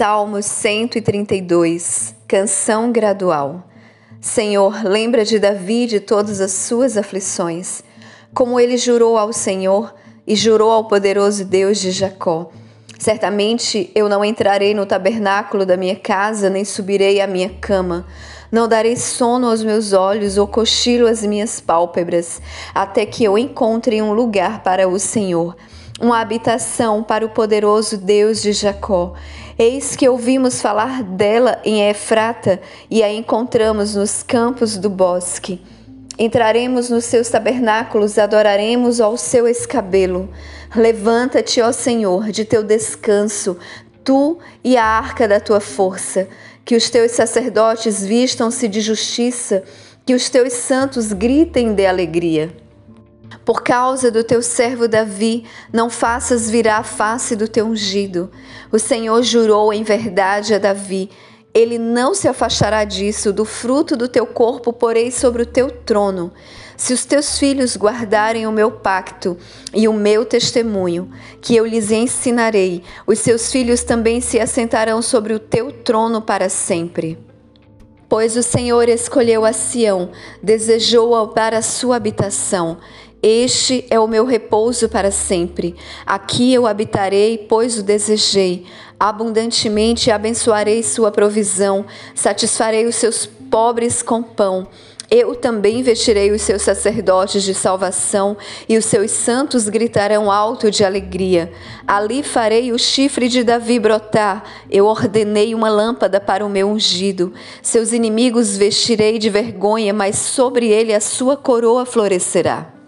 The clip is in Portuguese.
Salmos 132 Canção Gradual Senhor, lembra de Davi de todas as suas aflições, como ele jurou ao Senhor e jurou ao poderoso Deus de Jacó. Certamente eu não entrarei no tabernáculo da minha casa, nem subirei à minha cama. Não darei sono aos meus olhos ou cochilo às minhas pálpebras, até que eu encontre um lugar para o Senhor uma habitação para o poderoso Deus de Jacó. Eis que ouvimos falar dela em Efrata e a encontramos nos campos do bosque. Entraremos nos seus tabernáculos, adoraremos ao seu escabelo. Levanta-te, ó Senhor, de teu descanso, tu e a arca da tua força. Que os teus sacerdotes vistam-se de justiça, que os teus santos gritem de alegria. Por causa do teu servo Davi, não faças virar a face do teu ungido. O Senhor jurou em verdade a Davi: ele não se afastará disso, do fruto do teu corpo porei sobre o teu trono. Se os teus filhos guardarem o meu pacto e o meu testemunho, que eu lhes ensinarei, os seus filhos também se assentarão sobre o teu trono para sempre. Pois o Senhor escolheu a Sião, desejou-a para a sua habitação. Este é o meu repouso para sempre. Aqui eu habitarei, pois o desejei. Abundantemente abençoarei sua provisão, satisfarei os seus pobres com pão. Eu também vestirei os seus sacerdotes de salvação, e os seus santos gritarão alto de alegria. Ali farei o chifre de Davi brotar. Eu ordenei uma lâmpada para o meu ungido. Seus inimigos vestirei de vergonha, mas sobre ele a sua coroa florescerá.